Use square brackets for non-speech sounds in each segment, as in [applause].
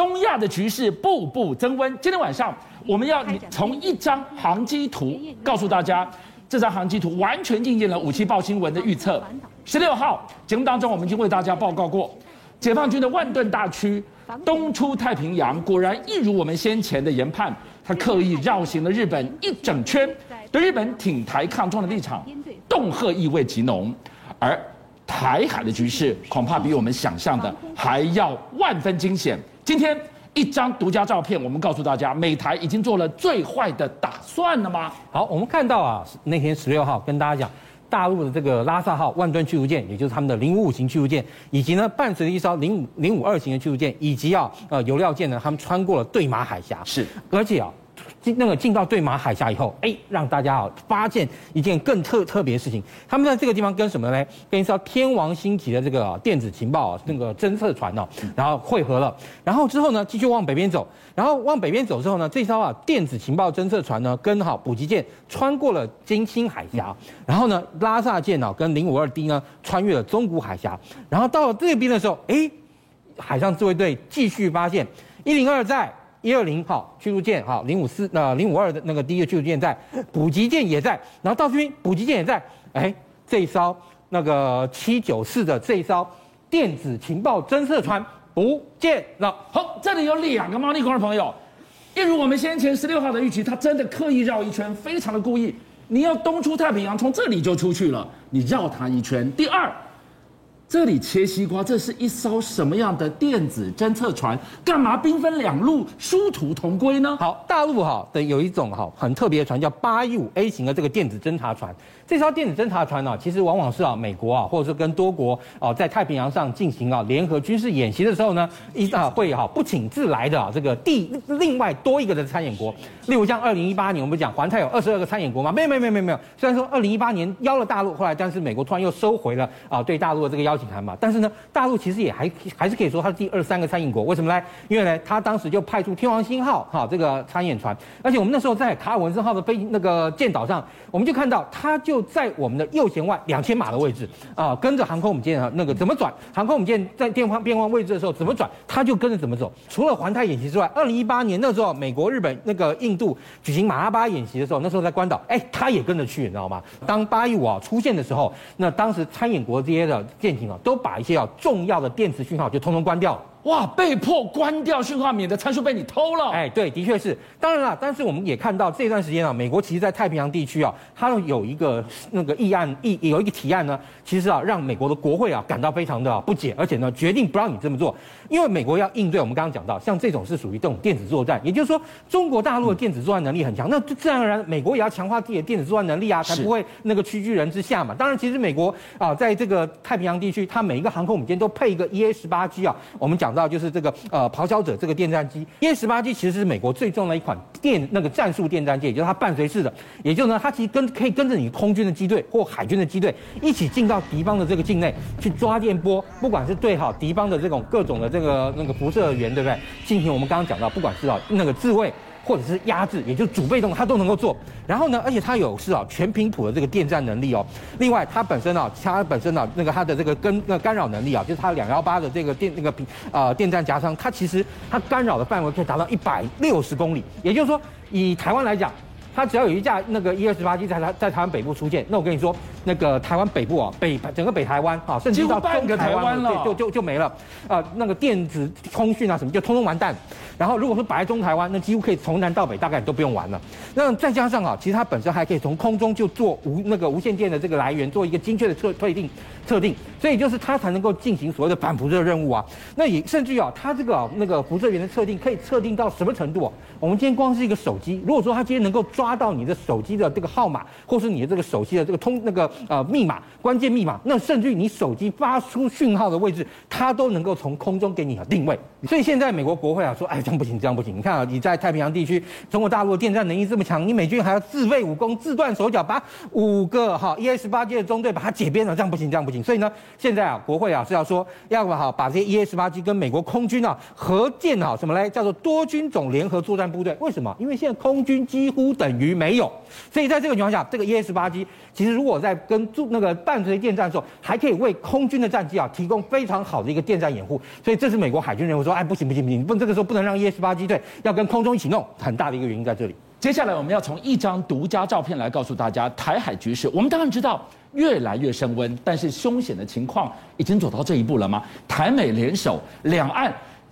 东亚的局势步步增温。今天晚上我们要从一张航机图告诉大家，这张航机图完全应验了武器爆新闻的预测。十六号节目当中，我们已经为大家报告过，解放军的万吨大驱东出太平洋，果然一如我们先前的研判，他刻意绕行了日本一整圈，对日本挺台抗中的立场，恫吓意味极浓，而。台海的局势恐怕比我们想象的还要万分惊险。今天一张独家照片，我们告诉大家，美台已经做了最坏的打算了吗？好，我们看到啊，那天十六号跟大家讲，大陆的这个拉萨号万吨驱逐舰，也就是他们的零五五型驱逐舰，以及呢伴随着一艘零五零五二型的驱逐舰，以及啊呃油料舰呢，他们穿过了对马海峡。是，而且啊。进那个进到对马海峡以后，哎，让大家啊发现一件更特特别的事情。他们在这个地方跟什么呢？跟一艘天王星级的这个电子情报那个侦测船哦，然后汇合了。然后之后呢，继续往北边走。然后往北边走之后呢，这艘啊电子情报侦测船呢，跟好补给舰穿过了金星海峡。然后呢，拉萨舰呢跟零五二 D 呢穿越了中古海峡。然后到了这边的时候，哎，海上自卫队继续发现一零二在。一二零号驱逐舰，哈零五四那零五二的那个第一个驱逐舰在，补给舰也在，然后到这边补给舰也在，哎，这一艘那个七九四的这一艘电子情报侦测船不见了。好，这里有两个猫腻，观众朋友，一如我们先前十六号的预期，他真的刻意绕一圈，非常的故意。你要东出太平洋，从这里就出去了，你绕它一圈。第二。这里切西瓜，这是一艘什么样的电子侦测船？干嘛兵分两路，殊途同归呢？好，大陆哈的有一种哈很特别的船，叫八一五 A 型的这个电子侦察船。这艘电子侦察船呢，其实往往是啊美国啊，或者说跟多国啊在太平洋上进行啊联合军事演习的时候呢，一啊会哈不请自来的啊这个第另外多一个的参演国。例如像二零一八年，我们讲环太有二十二个参演国吗？没有没有没有没有。虽然说二零一八年邀了大陆，后来但是美国突然又收回了啊对大陆的这个邀警函嘛。但是呢，大陆其实也还还是可以说它是第二三个参演国。为什么呢？因为呢，他当时就派出天王星号哈这个参演船，而且我们那时候在卡尔文森号的飞那个舰岛上，我们就看到它就。在我们的右舷外两千码的位置啊，跟着航空母舰啊，那个怎么转？航空母舰在电方变换位置的时候怎么转，它就跟着怎么走。除了环太演习之外，二零一八年那时候，美国、日本、那个印度举行马拉巴演习的时候，那时候在关岛，哎，它也跟着去，你知道吗？当八一五啊出现的时候，那当时参演国这些的舰艇都把一些要重要的电磁讯号就通通关掉。哇！被迫关掉讯号，免得参数被你偷了。哎，对，的确是。当然了，但是我们也看到这段时间啊，美国其实，在太平洋地区啊，它有一个那个议案，议有一个提案呢，其实啊，让美国的国会啊感到非常的不解，而且呢，决定不让你这么做，因为美国要应对我们刚刚讲到，像这种是属于这种电子作战，也就是说，中国大陆的电子作战能力很强，那自然而然，美国也要强化自己的电子作战能力啊，才不会那个屈居人之下嘛。当然，其实美国啊，在这个太平洋地区，它每一个航空母舰都配一个 EA 十八 G 啊，我们讲。讲到就是这个呃咆哮者这个电战机，EA 十八 G 其实是美国最重的一款电那个战术电战机，也就是它伴随式的，也就是呢它其实跟可以跟着你空军的机队或海军的机队一起进到敌方的这个境内去抓电波，不管是对好敌方的这种各种的这个那个辐射源，对不对？进行我们刚刚讲到，不管是啊那个自卫。或者是压制，也就是主被动，它都能够做。然后呢，而且它有是啊全频谱的这个电站能力哦。另外，它本身啊，它本身啊，那个它的这个跟那个干扰能力啊，就是它两幺八的这个电那个频呃电站夹舱，它其实它干扰的范围可以达到一百六十公里。也就是说，以台湾来讲，它只要有一架那个 EA 十八机在台在台湾北部出现，那我跟你说，那个台湾北部啊，北整个北台湾啊，甚至到半个台湾了，就就就没了啊、呃。那个电子通讯啊什么，就通通完蛋。然后，如果说摆在中台湾，那几乎可以从南到北，大概都不用玩了。那再加上啊，其实它本身还可以从空中就做无那个无线电的这个来源，做一个精确的测推定测定，所以就是它才能够进行所谓的反辐射任务啊。那也甚至于啊，它这个、那个辐射源的测定可以测定到什么程度啊？我们今天光是一个手机，如果说它今天能够抓到你的手机的这个号码，或是你的这个手机的这个通那个呃密码关键密码，那甚至于你手机发出讯号的位置，它都能够从空中给你定位。所以现在美国国会啊说，哎。这样不行，这样不行。你看啊，你在太平洋地区，中国大陆的电站能力这么强，你美军还要自废武功、自断手脚，把五个哈 EA 十八 G 的中队把它解编了，这样不行，这样不行。所以呢，现在啊，国会啊是要说要不好把这些 EA 十八 G 跟美国空军啊合建好什么嘞？叫做多军种联合作战部队。为什么？因为现在空军几乎等于没有，所以在这个情况下，这个 EA 十八 G 其实如果在跟驻那个伴随电战的时候，还可以为空军的战机啊提供非常好的一个电战掩护。所以这是美国海军认为说，哎，不行不行不行，不这个时候不能让 EA 十八 G 队要跟空中一起弄，很大的一个原因在这里。接下来我们要从一张独家照片来告诉大家台海局势。我们当然知道越来越升温，但是凶险的情况已经走到这一步了吗？台美联手，两岸。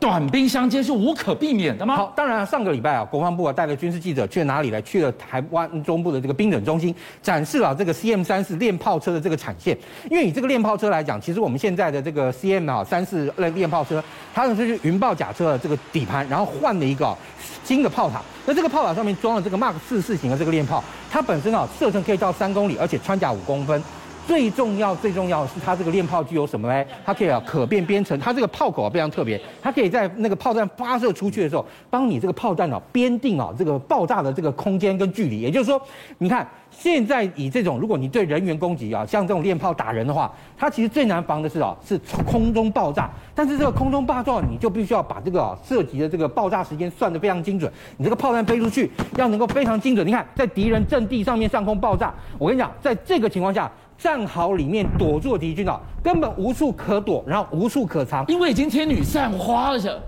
短兵相接是无可避免的吗？好，当然上个礼拜啊，国防部啊带了军事记者去哪里来？去了台湾中部的这个兵整中心，展示了这个 CM 三四练炮车的这个产线。因为以这个练炮车来讲，其实我们现在的这个 CM 啊三四练练炮车，它呢是云豹甲车的这个底盘，然后换了一个新的炮塔。那这个炮塔上面装了这个 Mark 四四型的这个练炮，它本身啊射程可以到三公里，而且穿甲五公分。最重要、最重要的是它这个练炮具有什么呢？它可以啊可变编程，它这个炮口啊非常特别，它可以在那个炮弹发射出去的时候，帮你这个炮弹啊编定啊这个爆炸的这个空间跟距离。也就是说，你看现在以这种，如果你对人员攻击啊，像这种练炮打人的话，它其实最难防的是啊是空中爆炸。但是这个空中爆炸，你就必须要把这个啊涉及的这个爆炸时间算得非常精准。你这个炮弹飞出去要能够非常精准。你看在敌人阵地上面上空爆炸，我跟你讲，在这个情况下。战壕里面躲住敌军啊，根本无处可躲，然后无处可藏，因为已经天女散花了。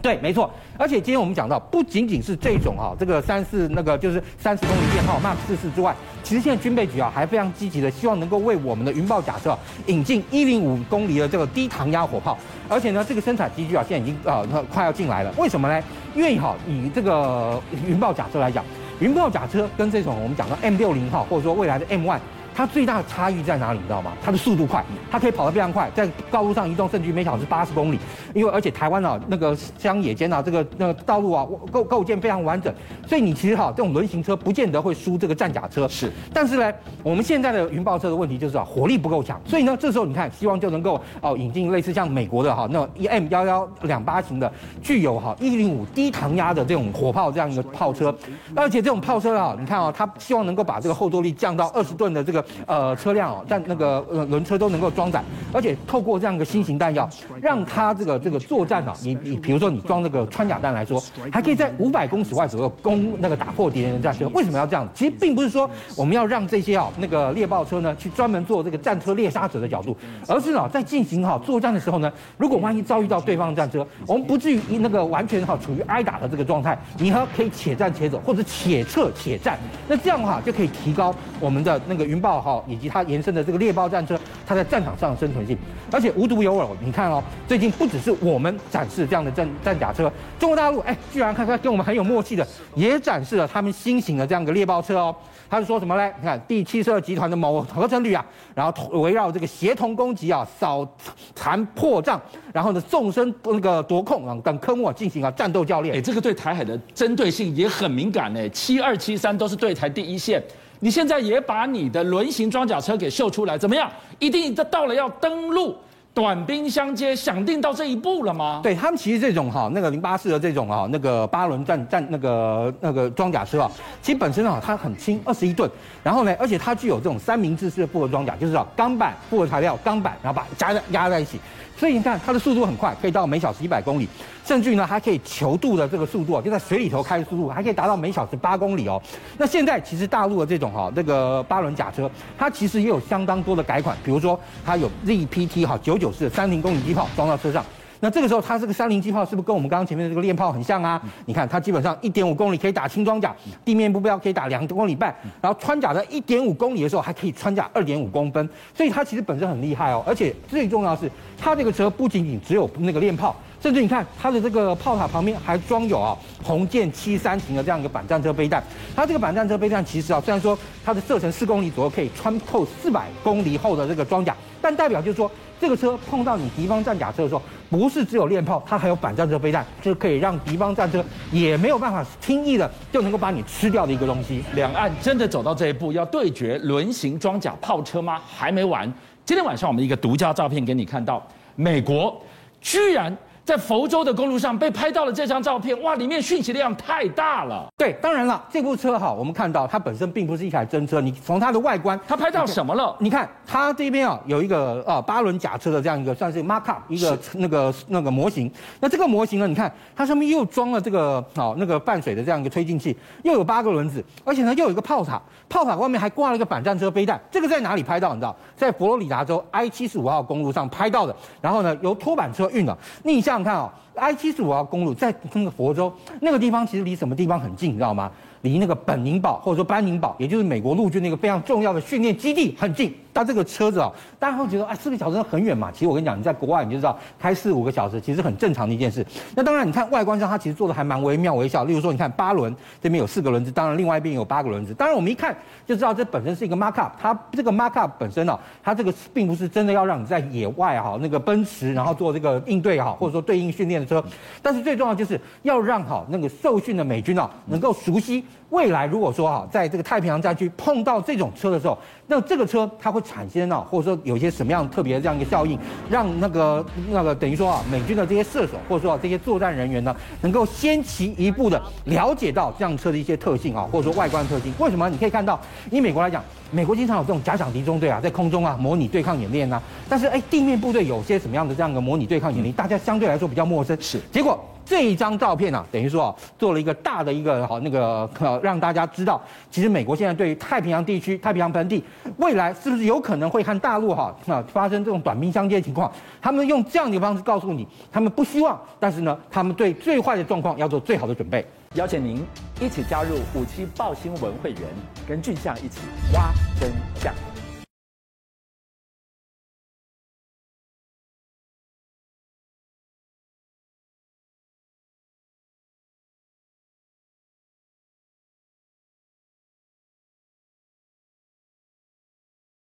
对，没错。而且今天我们讲到，不仅仅是这种啊，这个三四那个就是三十公里电炮 Mark 四四之外，其实现在军备局啊还非常积极的，希望能够为我们的云豹甲车引进一零五公里的这个低膛压火炮。而且呢，这个生产机具啊，现在已经呃快要进来了。为什么呢？因为哈，以这个云豹甲车来讲，云豹甲车跟这种我们讲的 M 六零号，或者说未来的 M one。它最大的差异在哪里？你知道吗？它的速度快，它可以跑得非常快，在高路上移动，甚至于每小时八十公里。因为而且台湾啊，那个乡野间啊，这个那个道路啊构构建非常完整，所以你其实哈，这种轮型车不见得会输这个战甲车。是，但是呢，我们现在的云豹车的问题就是啊，火力不够强。所以呢，这时候你看，希望就能够哦引进类似像美国的哈那 E M 幺幺两八型的，具有哈一零五低膛压的这种火炮这样一个炮车。而且这种炮车啊，你看啊，它希望能够把这个后坐力降到二十吨的这个。呃，车辆哦，但那个呃轮车都能够装载，而且透过这样一个新型弹药，让它这个这个作战啊，你你比如说你装这个穿甲弹来说，还可以在五百公尺外左右攻那个打破敌人的战车。为什么要这样？其实并不是说我们要让这些啊那个猎豹车呢去专门做这个战车猎杀者的角度，而是呢在进行好作战的时候呢，如果万一遭遇到对方的战车，我们不至于那个完全哈处于挨打的这个状态，你还可以且战且走，或者且撤且战。那这样的话就可以提高我们的那个云豹哈。以及它延伸的这个猎豹战车，它在战场上生存性，而且无独有偶，你看哦，最近不只是我们展示这样的战战甲车，中国大陆哎，居然看看跟我们很有默契的，也展示了他们新型的这样的猎豹车哦。他是说什么嘞？你看第七十二集团的某合成旅啊，然后围绕这个协同攻击啊、扫残破障，然后呢纵深那个夺控啊等科目啊进行啊战斗教练。哎，这个对台海的针对性也很敏感呢，七二七三都是对台第一线。你现在也把你的轮型装甲车给秀出来，怎么样？一定到了要登陆，短兵相接，想定到这一步了吗？对他们其实这种哈，那个零八四的这种哈，那个八轮战战那个那个装甲车啊，其实本身啊它很轻，二十一吨，然后呢，而且它具有这种三明治式的复合装甲，就是啊钢板复合材料，钢板然后把它夹在压在一起。所以你看，它的速度很快，可以到每小时一百公里，甚至于呢，还可以求渡的这个速度啊，就在水里头开的速度，还可以达到每小时八公里哦。那现在其实大陆的这种哈，那个八轮甲车，它其实也有相当多的改款，比如说它有 ZPT 哈九九式的三零公里机炮装到车上。那这个时候，它这个三零机炮是不是跟我们刚刚前面的这个链炮很像啊？你看，它基本上一点五公里可以打轻装甲，地面目标可以打两公里半，然后穿甲在一点五公里的时候还可以穿甲二点五公分，所以它其实本身很厉害哦。而且最重要是，它这个车不仅仅只有那个链炮，甚至你看它的这个炮塔旁边还装有啊红箭七三型的这样一个板战车背弹。它这个板战车背弹其实啊，虽然说它的射程四公里左右可以穿透四百公里厚的这个装甲，但代表就是说。这个车碰到你敌方战甲车的时候，不是只有练炮，它还有反战车飞弹，就是可以让敌方战车也没有办法轻易的就能够把你吃掉的一个东西。两岸真的走到这一步，要对决轮型装甲炮车吗？还没完。今天晚上我们一个独家照片给你看到，美国居然在佛州的公路上被拍到了这张照片，哇，里面讯息量太大了。对，当然了，这部车哈，我们看到它本身并不是一台真车，你从它的外观，它拍到什么了？你看它这边啊有一个呃八轮假车的这样一个算是 mark up 一个那个那个模型。那这个模型呢，你看它上面又装了这个哦那个泛水的这样一个推进器，又有八个轮子，而且呢又有一个炮塔，炮塔外面还挂了一个反战车背带。这个在哪里拍到？你知道，在佛罗里达州 I 七十五号公路上拍到的。然后呢，由拖板车运了。逆向看哦，I 七十五号公路在那个佛州那个地方，其实离什么地方很近，你知道吗？离那个本宁堡或者说班宁堡，也就是美国陆军那个非常重要的训练基地很近。但这个车子啊，大家会觉得啊，四个小时很远嘛。其实我跟你讲，你在国外你就知道，开四五个小时其实很正常的一件事。那当然，你看外观上它其实做的还蛮惟妙惟肖。例如说，你看八轮这边有四个轮子，当然另外一边有八个轮子。当然我们一看就知道，这本身是一个 markup。它这个 markup 本身呢、它这个并不是真的要让你在野外哈那个奔驰，然后做这个应对哈，或者说对应训练的车。但是最重要就是要让好那个受训的美军啊，能够熟悉。未来如果说哈，在这个太平洋战区碰到这种车的时候，那这个车它会产生啊，或者说有一些什么样特别的这样一个效应，让那个那个等于说啊，美军的这些射手或者说啊这些作战人员呢，能够先期一步的了解到这样车的一些特性啊，或者说外观特性。为什么？你可以看到，以美国来讲，美国经常有这种假想敌中队啊，在空中啊模拟对抗演练啊，但是哎，地面部队有些什么样的这样的模拟对抗演练，大家相对来说比较陌生。是，结果。这一张照片啊，等于说啊，做了一个大的一个好那个呃，[laughs] 让大家知道，其实美国现在对于太平洋地区、太平洋盆地未来是不是有可能会和大陆哈啊 [laughs] 发生这种短兵相接的情况，他们用这样的方式告诉你，他们不希望，但是呢，他们对最坏的状况要做最好的准备。邀请您一起加入五七爆新闻会员，跟俊相一起挖真相。